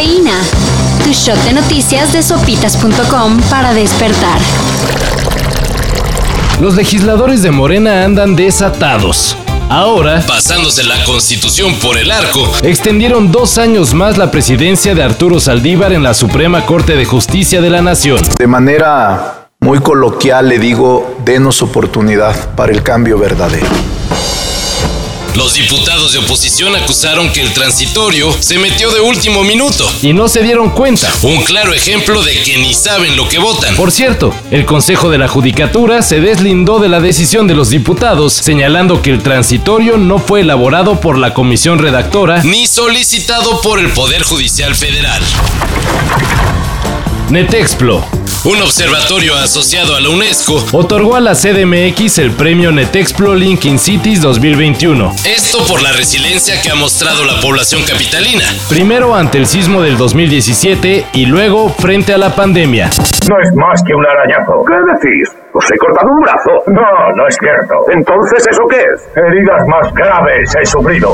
Cafeína. Tu shot de noticias de sopitas.com para despertar. Los legisladores de Morena andan desatados. Ahora, pasándose la constitución por el arco, extendieron dos años más la presidencia de Arturo Saldívar en la Suprema Corte de Justicia de la Nación. De manera muy coloquial le digo, denos oportunidad para el cambio verdadero. Los diputados de oposición acusaron que el transitorio se metió de último minuto. Y no se dieron cuenta. Un claro ejemplo de que ni saben lo que votan. Por cierto, el Consejo de la Judicatura se deslindó de la decisión de los diputados, señalando que el transitorio no fue elaborado por la comisión redactora ni solicitado por el Poder Judicial Federal. Netexplo un observatorio asociado a la UNESCO, otorgó a la CDMX el premio Netexplo Linking Cities 2021. Esto por la resiliencia que ha mostrado la población capitalina. Primero ante el sismo del 2017 y luego frente a la pandemia. No es más que un arañazo. ¿Qué decís? ¿Os he cortado un brazo? No, no es cierto. Entonces, ¿eso qué es? Heridas más graves he sufrido.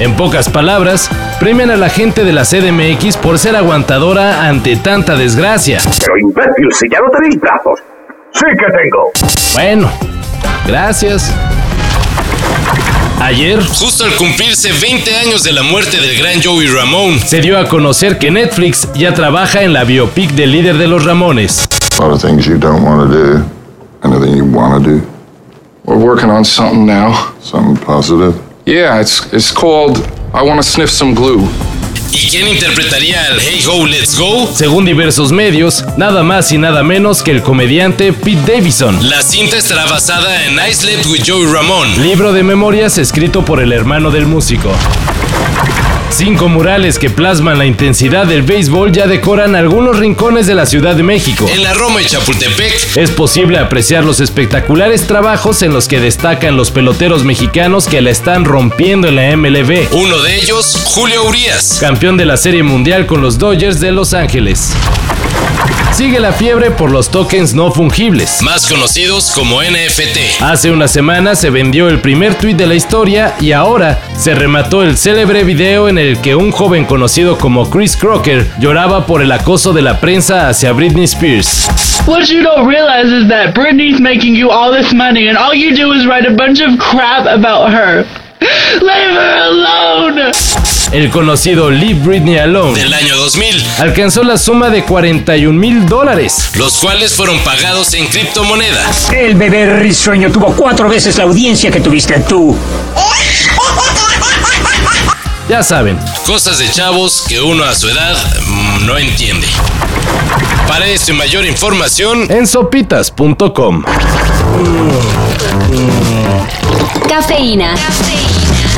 En pocas palabras, premian a la gente de la CDMX por ser aguantadora ante tanta desgracia. Pero si ya no tenéis brazos. Sí que tengo. Bueno, gracias. Ayer, justo al cumplirse 20 años de la muerte del gran Joey Ramón, se dio a conocer que Netflix ya trabaja en la biopic del líder de los Ramones. A lot of things you don't want to do, anything you want to do. We're working on something now. Something positive. Yeah, it's, it's called I Want to Sniff Some Glue. ¿Y quién interpretaría al Hey Ho Let's Go? Según diversos medios, nada más y nada menos que el comediante Pete Davidson. La cinta estará basada en I Slept with Joey Ramón, libro de memorias escrito por el hermano del músico. Cinco murales que plasman la intensidad del béisbol ya decoran algunos rincones de la Ciudad de México. En la Roma y Chapultepec es posible apreciar los espectaculares trabajos en los que destacan los peloteros mexicanos que la están rompiendo en la MLB. Uno de ellos, Julio Urias, campeón de la Serie Mundial con los Dodgers de Los Ángeles. Sigue la fiebre por los tokens no fungibles, más conocidos como NFT. Hace una semana se vendió el primer tweet de la historia y ahora se remató el célebre video en el que un joven conocido como Chris Crocker lloraba por el acoso de la prensa hacia Britney Spears. What you don't realize is that Britney's making you all this money and all you do is write a bunch of crap about her. Leave her alone. El conocido Leave Britney Alone del año 2000 alcanzó la suma de 41 mil dólares, los cuales fueron pagados en criptomonedas. El bebé risueño tuvo cuatro veces la audiencia que tuviste tú. Ya saben, cosas de chavos que uno a su edad mm, no entiende. Para esto y mayor información en sopitas.com. Cafeína.